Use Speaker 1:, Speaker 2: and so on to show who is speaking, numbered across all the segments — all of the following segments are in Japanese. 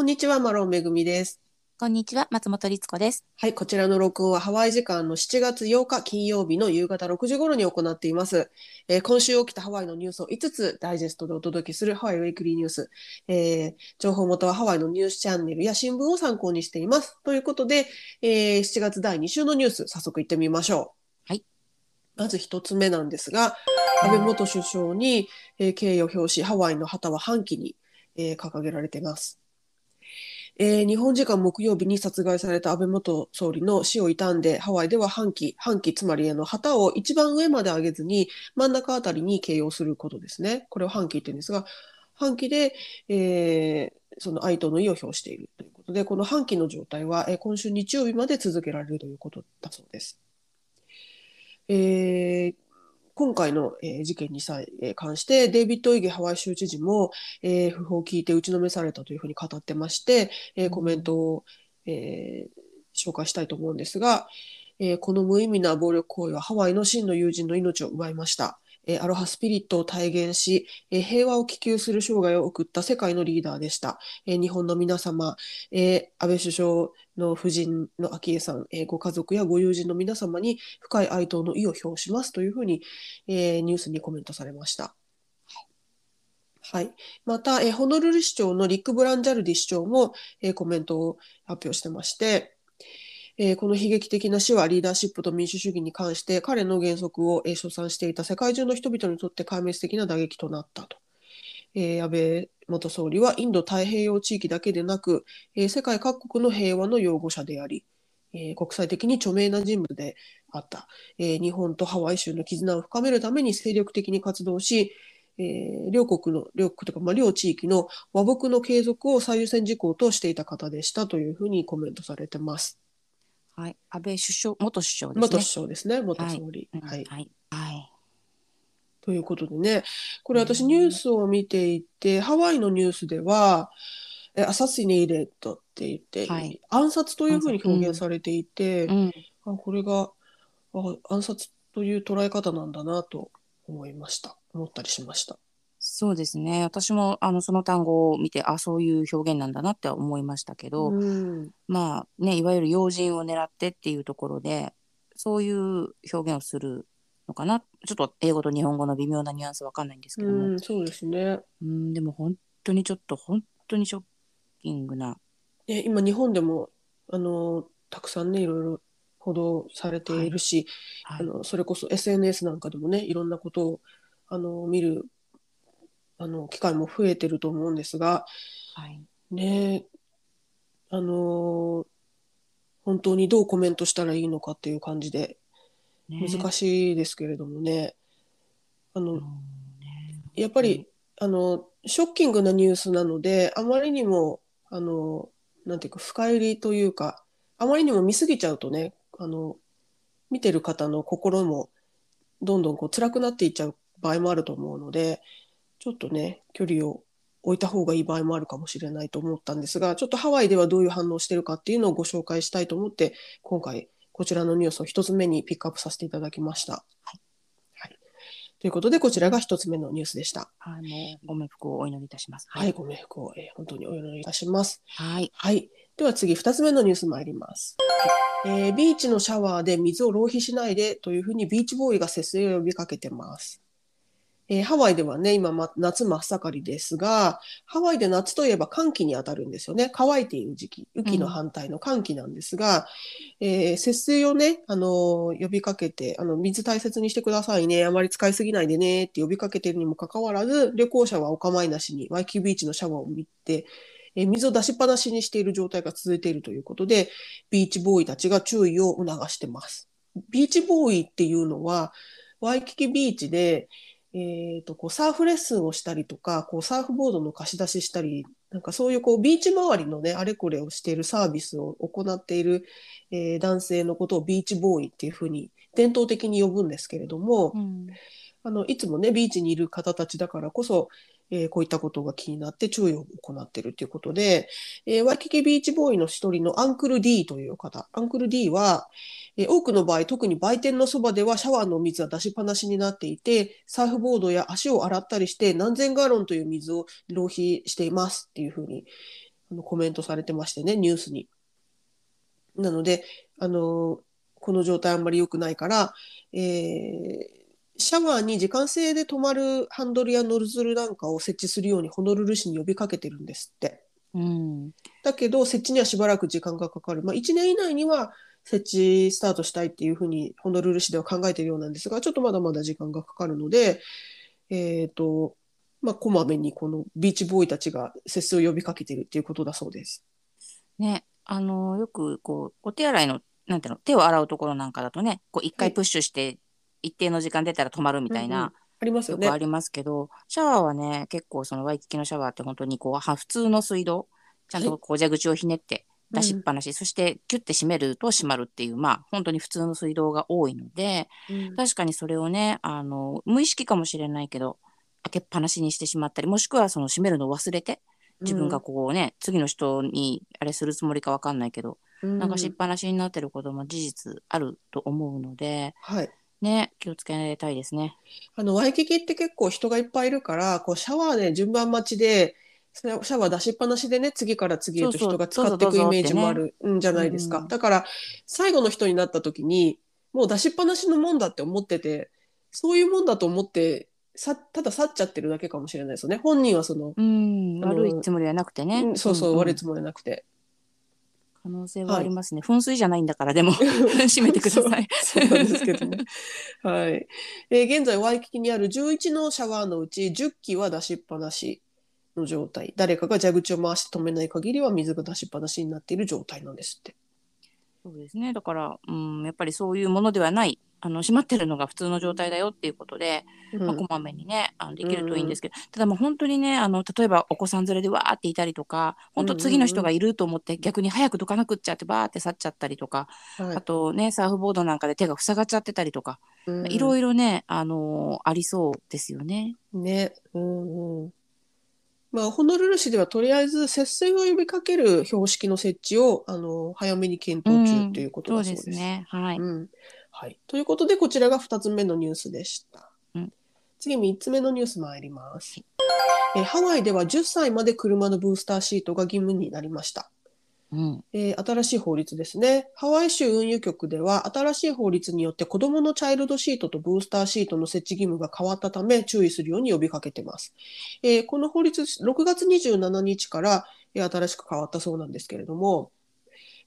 Speaker 1: こんにちは、マロンめぐみです。
Speaker 2: こんにちは、松本律子です。
Speaker 1: はい、こちらの録音はハワイ時間の7月8日金曜日の夕方6時頃に行っています。えー今週起きたハワイのニュースを5つダイジェストでお届けするハワイウェイクリーニュース。えー情報元はハワイのニュースチャンネルや新聞を参考にしています。ということで、えー7月第2週のニュース、早速行ってみましょう。
Speaker 2: はい。
Speaker 1: まず一つ目なんですが、安倍元首相に、えー敬意を表し、ハワイの旗は半旗に、えー掲げられています。えー日本時間木曜日に殺害された安倍元総理の死を悼んで、ハワイでは半旗、半旗、つまりあの旗を一番上まで上げずに、真ん中あたりに掲揚することですね。これを半旗って言うんですが、半旗で、えーその哀悼の意を表しているということで、この半旗の状態は、えー今週日曜日まで続けられるということだそうです。えー今回の、えー事件にさえ関して、デイビッド・イゲハワイ州知事も、えー訃報を聞いて打ちのめされたというふうに語ってまして、えーコメントを、えー紹介したいと思うんですが、えーこの無意味な暴力行為はハワイの真の友人の命を奪いました。えアロハスピリットを体現し、え平和を希求する生涯を送った世界のリーダーでした。え日本の皆様、え安倍首相の夫人の昭恵さん、えご家族やご友人の皆様に深い哀悼の意を表しますというふうに、えニュースにコメントされました。はい。また、えホノルル市長のリック・ブランジャルディ市長も、えコメントを発表してまして、えーこの悲劇的な死はリーダーシップと民主主義に関して彼の原則を、えー称賛していた世界中の人々にとって壊滅的な打撃となったと。えー安倍元総理はインド太平洋地域だけでなく、えー世界各国の平和の擁護者であり、えー国際的に著名な人物であった、えー日本とハワイ州の絆を深めるために精力的に活動し、えー両国の両国とか、まあ、両地域の和睦の継続を最優先事項としていた方でしたというふうにコメントされてます。
Speaker 2: はい、安倍首相、元首相です
Speaker 1: 元首
Speaker 2: ね。
Speaker 1: 相ですね、元総理。
Speaker 2: うん。
Speaker 1: はい。
Speaker 2: はい、はい、
Speaker 1: ということでね、これ私ニュースを見ていて、ハワイのニュースでは、えアサシネイレットって言って、
Speaker 2: はい。
Speaker 1: 暗殺というふうに表現されていて、
Speaker 2: うん、
Speaker 1: あこれがあ暗殺という捉え方なんだなと思いました。思ったりしました。
Speaker 2: そうですね。私もあのその単語を見て、あ、そういう表現なんだなって思いましたけど、
Speaker 1: うん、
Speaker 2: まあね、いわゆる要人を狙ってっていうところで、そういう表現をするのかな。ちょっと英語と日本語の微妙なニュアンスわかんないんですけども、
Speaker 1: うん、そうですね。
Speaker 2: うん、でも本当にちょっと本当にショッキングな、
Speaker 1: ね今日本でもあのたくさんねいろいろ報道されているし、
Speaker 2: はい、
Speaker 1: あのそれこそ SNS なんかでもねいろんなことをあの見るあの機会も増えてると思うんですが
Speaker 2: はい、
Speaker 1: ねあの本当にどうコメントしたらいいのかっていう感じで
Speaker 2: ね
Speaker 1: 難しいですけれどもね。あのやっぱりあのショッキングなニュースなのであまりにもあのなんていうか深入りというかあまりにも見過ぎちゃうとねあの見てる方の心もどんどんこう辛くなっていっちゃう場合もあると思うのでちょっとね距離を置いた方がいい場合もあるかもしれないと思ったんですがちょっとハワイではどういう反応をしてるかっていうのをご紹介したいと思って今回こちらのニュースを一つ目にピックアップさせていただきました。
Speaker 2: はい
Speaker 1: はい、ということでこちらが一つ目のニュースでした。
Speaker 2: はい、もうご冥福をお祈りいたします。
Speaker 1: はい、ご冥福を、えー本当にお祈りいたします。
Speaker 2: はい。
Speaker 1: はい。では次、二つ目のニュース参ります。えービーチのシャワーで水を浪費しないでというふうにビーチボーイが節水を呼びかけてます。えーハワイではね、今、ま、夏真っ盛りですが、ハワイで夏といえば寒気に当たるんですよね。乾いている時期。雨季の反対の寒気なんですが、えー節水をね、あのー呼びかけて、あの、水大切にしてくださいね。あまり使いすぎないでねって呼びかけているにもかかわらず、旅行者はお構いなしにワイキキビーチのシャワーを見て、えー水を出しっぱなしにしている状態が続いているということで、ビーチボーイたちが注意を促してます。ビーチボーイっていうのは、ワイキキビーチで、えーと、こうサーフレッスンをしたりとか、こうサーフボードの貸し出ししたり、なんかそういうこうビーチ周りのね、あれこれをしているサービスを行っている、えー男性のことをビーチボーイっていうふうに伝統的に呼ぶんですけれども、
Speaker 2: うん。
Speaker 1: あのいつもねビーチにいる方たちだからこそ、えーこういったことが気になって注意を行っているということで、えーワイキキビーチボーイの一人のアンクル D という方アンクル D は、えー多くの場合特に売店のそばではシャワーの水は出しっぱなしになっていてサーフボードや足を洗ったりして何千ガロンという水を浪費していますっていうふうにあのコメントされてましてねニュースに。なのであのこの状態あんまり良くないから、えーシャワーに時間制で止まるハンドルやノズルなんかを設置するようにホノルル市に呼びかけてるんですって。
Speaker 2: うん。
Speaker 1: だけど設置にはしばらく時間がかかる。まあ、1年以内には設置スタートしたいっていうふうにホノルル市では考えているようなんですが、ちょっとまだまだ時間がかかるので、えっ、と、まあ、こまめにこのビーチボーイたちが節制を呼びかけているっていうことだそうです。
Speaker 2: ね、あのよくこうお手洗いのなんていうの手を洗うところなんかだとね、こう一回プッシュして一定の時間出たら止まるみたい
Speaker 1: うんうん。
Speaker 2: な、
Speaker 1: ありますよね。
Speaker 2: よくありますけど、シャワーはね結構そのワイキキのシャワーって本当にこうは普通の水道ちゃんとこう蛇口をひねって出しっぱなし、そしてキュッて閉めると閉まるっていうまあ本当に普通の水道が多いので
Speaker 1: うん。
Speaker 2: 確かにそれをねあの無意識かもしれないけど開けっぱなしにしてしまったりもしくはその閉めるのを忘れて自分がこうね、次の人にあれするつもりかわかんないけど
Speaker 1: うん。
Speaker 2: なんかしっぱなしになってることも事実あると思うので、
Speaker 1: はい。
Speaker 2: ね、気をつけたいですね。
Speaker 1: あの、ワイキキって結構人がいっぱいいるから、こうシャワーで順番待ちで、シャワー出しっぱなしでね、次から次へと人が使っていくイメージもあるんじゃないですか。
Speaker 2: うん
Speaker 1: だから、最後の人になった時に、もう出しっぱなしのもんだって思ってて、そういうもんだと思って、さただ去っちゃってるだけかもしれないですよね。本人はその、
Speaker 2: うん、悪いつもりはなくてね。
Speaker 1: うんそうそう、悪いつもりなくて。
Speaker 2: 可能性はありますね。噴水じゃないんだから、でも、閉めてください。
Speaker 1: そうそうなんですけどね。はい。えー現在、ワイキキにある11のシャワーのうち10基は出しっぱなしの状態。誰かが蛇口を回して止めない限りは水が出しっぱなしになっている状態なんですって。
Speaker 2: そうですね。だから、うん、やっぱりそういうものではない、あの、閉まってるのが普通の状態だよっていうことで、
Speaker 1: うん
Speaker 2: まあ、こまめにね、あのできるといいんですけど、ただまあ本当にね、あの、例えばお子さん連れでわーっていたりとか、本当次の人がいると思って逆に早くどかなくっちゃってバーって去っちゃったりとか、
Speaker 1: はい
Speaker 2: あとね、サーフボードなんかで手が塞がっちゃってたりとか、
Speaker 1: うん
Speaker 2: いろいろね、あのーありそうですよね。
Speaker 1: ね。うんうん。まあ、ホノルル市ではとりあえず節水を呼びかける標識の設置をあの早めに検討中ということ
Speaker 2: そう
Speaker 1: だそうです。
Speaker 2: ですね。はい。
Speaker 1: うんはい、ということでこちらが2つ目のニュースでした。
Speaker 2: うん
Speaker 1: 次3つ目のニュース参ります、えーハワイでは10歳まで車のブースターシートが義務になりました。
Speaker 2: うん。
Speaker 1: えー新しい法律ですね。ハワイ州運輸局では新しい法律によって子どものチャイルドシートとブースターシートの設置義務が変わったため注意するように呼びかけてます。えーこの法律6月27日から、えー新しく変わったそうなんですけれども、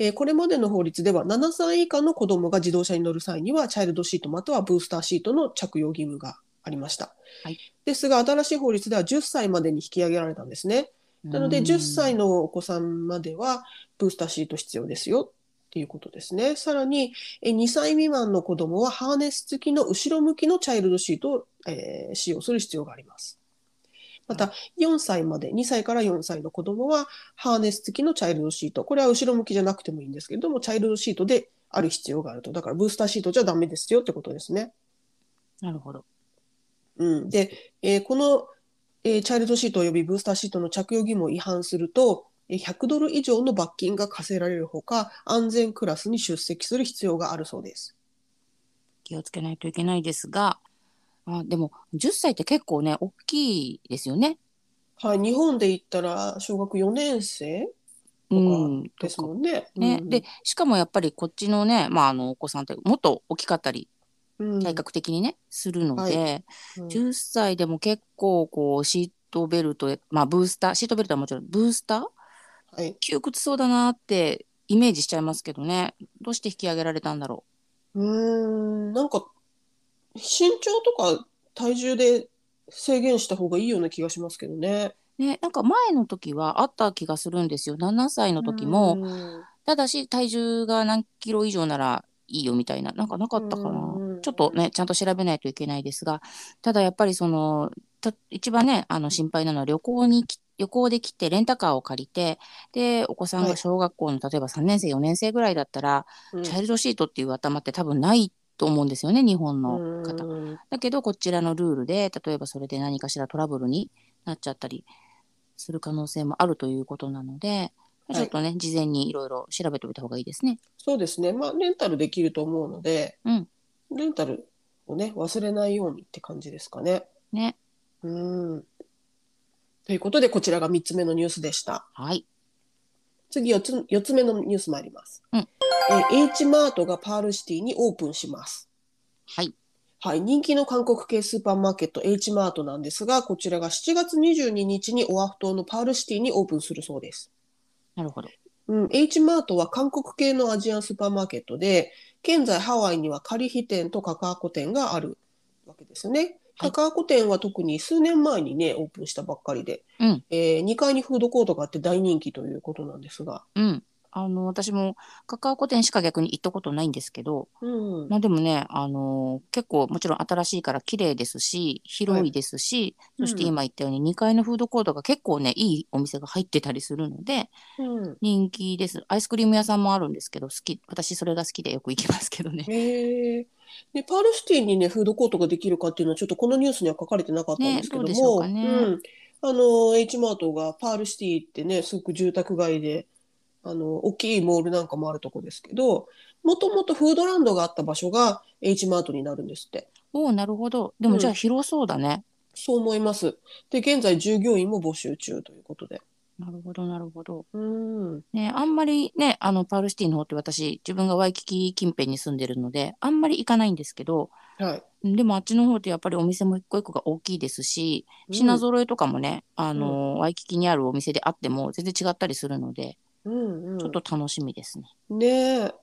Speaker 1: えーこれまでの法律では7歳以下の子どもが自動車に乗る際にはチャイルドシートまたはブースターシートの着用義務がありました。
Speaker 2: はい
Speaker 1: ですが新しい法律では10歳までに引き上げられたんですね。なので
Speaker 2: うん
Speaker 1: 10歳のお子さんまではブースターシート必要ですよっていうことですね。さらにえ2歳未満の子どもはハーネス付きの後ろ向きのチャイルドシートを、えー使用する必要があります。また4歳まで2歳から4歳の子どもはハーネス付きのチャイルドシートこれは後ろ向きじゃなくてもいいんですけれどもチャイルドシートである必要があるとだからブースターシートじゃダメですよってことですね。
Speaker 2: なるほど。
Speaker 1: うん、で、えーこの、えーチャイルドシート及びブースターシートの着用義務を違反すると、えー100ドル以上の罰金が課せられるほか、安全クラスに出席する必要があるそうです。
Speaker 2: 気をつけないといけないですが、あでも10歳って結構ね、大きいですよね。
Speaker 1: はい、日本で言ったら小学4年生
Speaker 2: う
Speaker 1: と
Speaker 2: ん。
Speaker 1: かですもんね。
Speaker 2: ね、
Speaker 1: うん。
Speaker 2: でしかもやっぱりこっちのね、まあ、あのお子さんってもっと大きかったり
Speaker 1: うん。
Speaker 2: 体格的にね、するので、
Speaker 1: うん。
Speaker 2: 10歳でも結構こうシートベルトまあブースターシートベルトはもちろんブースター？
Speaker 1: はい、
Speaker 2: 窮屈そうだなってイメージしちゃいますけどね。どうして引き上げられたんだろ
Speaker 1: うーん、なんか身長とか体重で制限した方がいいような気がしますけどね。
Speaker 2: うねなんか前の時はあった気がするんですよ。7歳の時も、
Speaker 1: うん。
Speaker 2: ただし体重が何キロ以上ならいいよみたいな。なんかなかったかな、
Speaker 1: うん
Speaker 2: ちょっとねちゃんと調べないといけないですが。ただやっぱりそのた一番ねあの心配なのは旅行にき旅行で来てレンタカーを借りてでお子さん
Speaker 1: はい。
Speaker 2: が小学校の例えば3年生4年生ぐらいだったら、
Speaker 1: うん。
Speaker 2: チャイルドシートっていう頭って多分ないと思うんですよね日本の方。
Speaker 1: うん
Speaker 2: だけどこちらのルールで例えばそれで何かしらトラブルになっちゃったりする可能性もあるということなので、
Speaker 1: い
Speaker 2: ちょっとね事前にいろいろ調べておいた方がいいですね。
Speaker 1: そうですね。まあ、レンタルできると思うので、
Speaker 2: うん
Speaker 1: レンタルをね、忘れないようにって感じですかね。
Speaker 2: ね
Speaker 1: うん。ということで、こちらが3つ目のニュースでした。
Speaker 2: はい
Speaker 1: 次4つ ,4 つ目のニュース参ります。
Speaker 2: うん
Speaker 1: えー H マートがパールシティにオープンします。
Speaker 2: はい。
Speaker 1: はい、人気の韓国系スーパーマーケット H マートなんですが、こちらが7月22日にオアフ島のパールシティにオープンするそうです。
Speaker 2: なるほど。
Speaker 1: うん、H マートは韓国系のアジアンスーパーマーケットで、現在ハワイにはカリヒ店とカカアコ店があるわけですよね。
Speaker 2: はい
Speaker 1: カカアコ店は特に数年前にね、オープンしたばっかりで、
Speaker 2: うん。
Speaker 1: えー2階にフードコートがあって大人気ということなんですが、
Speaker 2: うん。あの、私もカカオ古店しか逆に行ったことないんですけど、
Speaker 1: うん、
Speaker 2: まあでもね、あの結構もちろん新しいから綺麗ですし、広いですし、
Speaker 1: はい
Speaker 2: そして今言ったように2階のフードコートが結構ね、いいお店が入ってたりするので、
Speaker 1: うん、
Speaker 2: 人気です。アイスクリーム屋さんもあるんですけど、好き、私それが好きでよく行きますけどね。
Speaker 1: へえ。で、パールシティにね、フードコートができるかっていうのは、ちょっとこのニュースには書かれてなかったんですけども、
Speaker 2: ねどうでしょうかね
Speaker 1: うん。あの、H マートがパールシティってね、すごく住宅街で、あの、大きいモールなんかもあるとこですけど、もともとフードランドがあった場所が H マートになるんですって。
Speaker 2: おお、なるほど。でも
Speaker 1: うん
Speaker 2: じゃあ広そうだね。
Speaker 1: そう思います。で、現在従業員も募集中ということで。
Speaker 2: なるほど、なるほど。
Speaker 1: うん。
Speaker 2: ね、あんまりね、あの、パールシティの方って私、自分がワイキキ近辺に住んでるので、あんまり行かないんですけど、
Speaker 1: はい。
Speaker 2: でもあっちの方ってやっぱりお店も一個一個が大きいですし、品揃えとかもね、あの、ワイキキにあるお店であっても全然違ったりするので、
Speaker 1: うんうん、
Speaker 2: ちょっと楽しみですね。
Speaker 1: ねえ。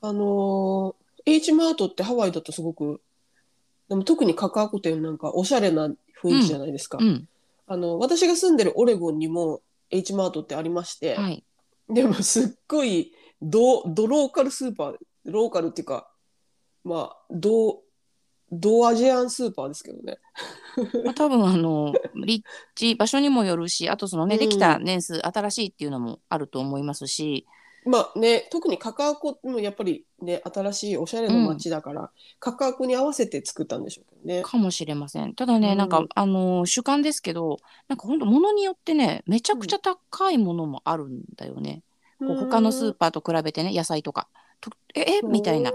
Speaker 1: あのー H マートってハワイだとすごく、でも特にカカアコ店なんかおしゃれな雰囲気じゃないですか。
Speaker 2: うん。
Speaker 1: あの、私が住んでるオレゴンにも H マートってありまして、
Speaker 2: はい。
Speaker 1: でもすっごいド、ドローカルスーパー、ローカルっていうか、まあ、ド、ドアジアンスーパーですけどね。
Speaker 2: まあ、多分あの、立地、場所にもよるし、あとそのね、
Speaker 1: うん
Speaker 2: できた年数、新しいっていうのもあると思いますし、
Speaker 1: まあね、特にカカアコもやっぱりね、新しいおしゃれな街だから、カカアコに合わせて作ったんでしょうけどね。
Speaker 2: かもしれません。ただね、
Speaker 1: うん
Speaker 2: なんか、あの、主観ですけど、なんか本当物によってね、めちゃくちゃ高いものもあるんだよね。こう他のスーパーと比べてね、野菜とか。とえ、え？みたいな。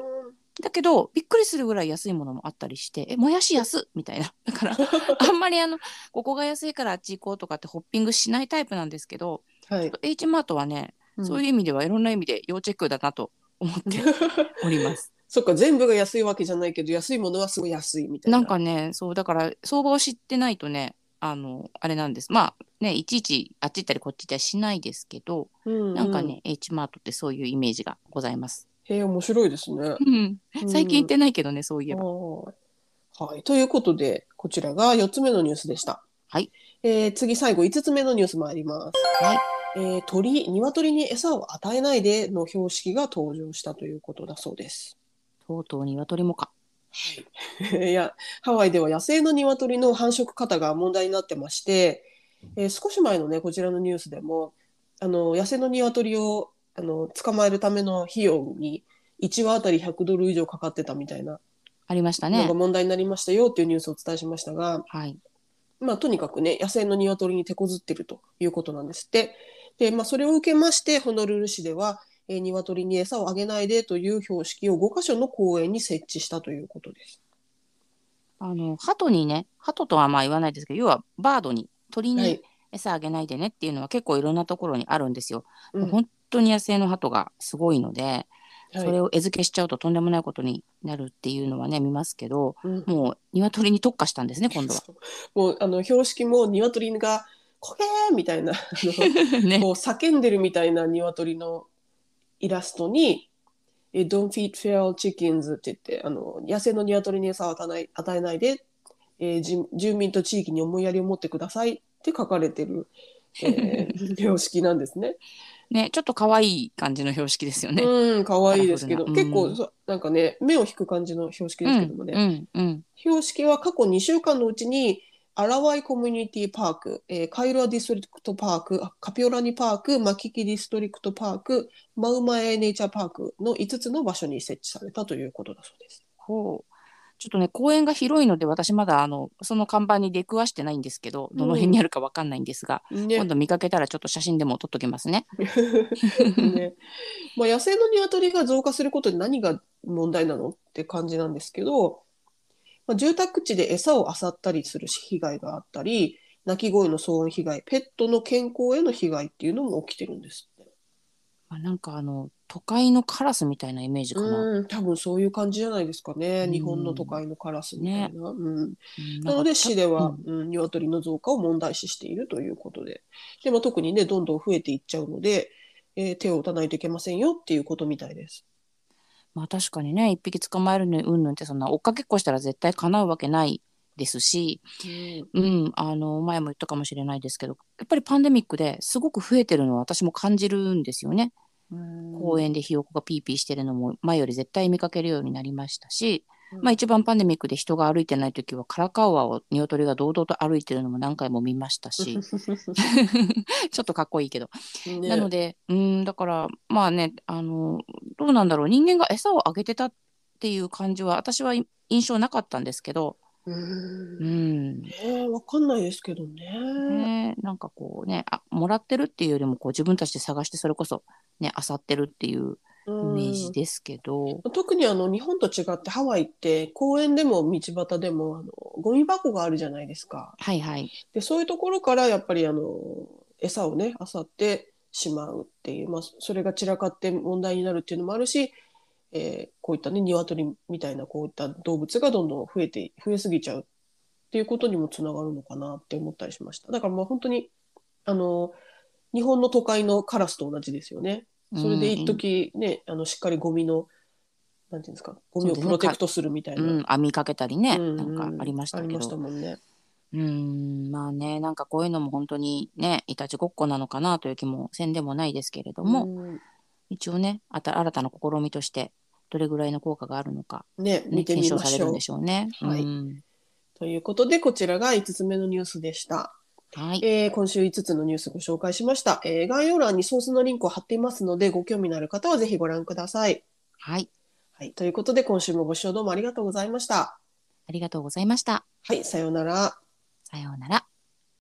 Speaker 2: だけど、びっくりするぐらい安いものもあったりして、え、もやし安っ？みたいな。だから、あんまりあの、ここが安いからあっち行こうとかってホッピングしないタイプなんですけど、
Speaker 1: はい。
Speaker 2: H マートはね、そういう意味ではいろんな意味で要チェックだなと思って おります。
Speaker 1: そっか全部が安いわけじゃないけど安いものはすごい安いみたいな。
Speaker 2: なんかね、そう、だから相場を知ってないとね、あの、あれなんです。まあね、いちいちあっち行ったりこっち行ったりしないですけど、
Speaker 1: うんうん
Speaker 2: なんかね、H マートってそういうイメージがございます。
Speaker 1: へえ面白いですね。
Speaker 2: うん最近行ってないけどね、そういえば。
Speaker 1: はいはい。ということでこちらが4つ目のニュースでした。
Speaker 2: はい。
Speaker 1: えー次最後5つ目のニュース参ります。
Speaker 2: はい。
Speaker 1: えー鳥鶏に餌を与えないでの標識が登場したということだそうです。
Speaker 2: とうとう鶏もか。
Speaker 1: はい、いやハワイでは野生の鶏の繁殖方が問題になってまして、えー少し前のねこちらのニュースでもあの野生の鶏をあの捕まえるための費用に1羽あたり100ドル以上かかってたみたいな
Speaker 2: ありましたね
Speaker 1: のが。問題になりましたよっていうニュースをお伝えしましたが、
Speaker 2: はい。
Speaker 1: まあ、とにかくね野生の鶏に手こずってるということなんですって。で、まあ、それを受けましてホノルル市では、えー、鶏に餌をあげないでという標識を5カ所の公園に設置したということです。
Speaker 2: あの、鳩にね、鳩とはまあ言わないですけど、要はバードに、鳥に
Speaker 1: はい
Speaker 2: 餌あげないでねっていうのは結構いろんなところにあるんですよ。
Speaker 1: うん
Speaker 2: 本当に野生の鳩がすごいので、
Speaker 1: はい
Speaker 2: それを餌付けしちゃうととんでもないことになるっていうのはね、見ますけど、
Speaker 1: うん
Speaker 2: もう鶏に特化したんですね、今度は。
Speaker 1: もうあの標識も鶏が「こけー!」みたいな
Speaker 2: ね。
Speaker 1: こう叫んでるみたいな鶏のイラストに「え Don't feed feral chickens」って言ってあの野生の鶏に餌を与えない与えないで、えーじ住民と地域に思いやりを持ってくださいって書かれてる、えー 標識なんですね。
Speaker 2: ね、ちょっと可愛い感じの標識ですよね。
Speaker 1: うん可愛いですけど、
Speaker 2: うん
Speaker 1: 結構なんかね目を引く感じの標識ですけどもね。
Speaker 2: うん、うん、
Speaker 1: 標識は過去2週間のうちにアラワイコミュニティパーク、えーカイロアディストリクトパーク、あカピオラニパーク、マキキディストリクトパーク、マウマエネイチャーパークの5つの場所に設置されたということだそうです。
Speaker 2: ほう。ちょっとね、公園が広いので、私まだあの、その看板に出くわしてないんですけど、どの辺にあるかわかんないんですが、
Speaker 1: ね。
Speaker 2: 今度見かけたらちょっと写真でも撮っときますね。
Speaker 1: ね。まあ、野生の鶏が増加することで何が問題なのって感じなんですけど、まあ、住宅地で餌を漁ったりする被害があったり鳴き声の騒音被害ペットの健康への被害っていうのも起きてるんです。っ
Speaker 2: あ、なんかあの都会のカラスみたいなイメージかな。
Speaker 1: うん、多分そういう感じじゃないですかね。
Speaker 2: うん
Speaker 1: 日本の都会のカラスみたいな。うん、
Speaker 2: うん
Speaker 1: なので市では、
Speaker 2: うん
Speaker 1: うん、鶏の増加を問題視しているということで。でも特にね、どんどん増えていっちゃうので、えー手を打たないといけませんよっていうことみたいです。
Speaker 2: まあ確かにね一匹捕まえるのにうんぬんってそんな追っかけっこしたら絶対叶うわけないですし、うん、あの前も言ったかもしれないですけどやっぱりパンデミックですごく増えてるのは私も感じるんですよね。公園でひよこがピーピーしてるのも前より絶対見かけるようになりましたし、
Speaker 1: うん。
Speaker 2: まあ、一番パンデミックで人が歩いてない時はカラカウアを鶏が堂々と歩いてるのも何回も見ましたし ちょっとかっこいいけど、
Speaker 1: ね。
Speaker 2: なのでうんだからまあねあのどうなんだろう。人間が餌をあげてたっていう感じは私は印象なかったんですけど、
Speaker 1: う
Speaker 2: うん。ん
Speaker 1: ねえわかんないですけどね。
Speaker 2: ね、なんかこうねあもらってるっていうよりもこう自分たちで探してそれこそね漁ってるっていうイ
Speaker 1: うん
Speaker 2: メージですけど、
Speaker 1: 特にあの日本と違ってハワイって公園でも道端でもあのゴミ箱があるじゃないですか。
Speaker 2: はいはい。
Speaker 1: でそういうところからやっぱりあの餌をね漁ってしまうっていう、まあ、それが散らかって問題になるっていうのもあるし、えーこういったね鶏みたいなこういった動物がどんどん増えて増えすぎちゃうっていうことにもつながるのかなって思ったりしました。だからまあ本当にあの日本の都会のカラスと同じですよね。それで一時ね、あのしっかりゴミのなんていうんですかゴミをプロテクトするみたいな、
Speaker 2: うん、網かけたりね、
Speaker 1: うん
Speaker 2: なんかありましたけ
Speaker 1: ありました
Speaker 2: ど
Speaker 1: もんね。
Speaker 2: うんまあねなんかこういうのも本当にねいたちごっこなのかなという気もせんでもないですけれども、
Speaker 1: うん
Speaker 2: 一応ねあた新たな試みとしてどれぐらいの効果があるのか、
Speaker 1: ね、
Speaker 2: ね、
Speaker 1: 見て
Speaker 2: 検
Speaker 1: みましょう
Speaker 2: 証されるんで。しょうね。
Speaker 1: はい
Speaker 2: うん
Speaker 1: ということで、こちらが5つ目のニュースでした。
Speaker 2: はい、
Speaker 1: えー今週5つのニュースご紹介しました、えー概要欄にソースのリンクを貼っていますので、ご興味のある方はぜひご覧ください。
Speaker 2: はい、
Speaker 1: はい、ということで、今週もご視聴どうもありがとうございました。
Speaker 2: ありがとうございました。
Speaker 1: はい、さようなら。
Speaker 2: さようなら。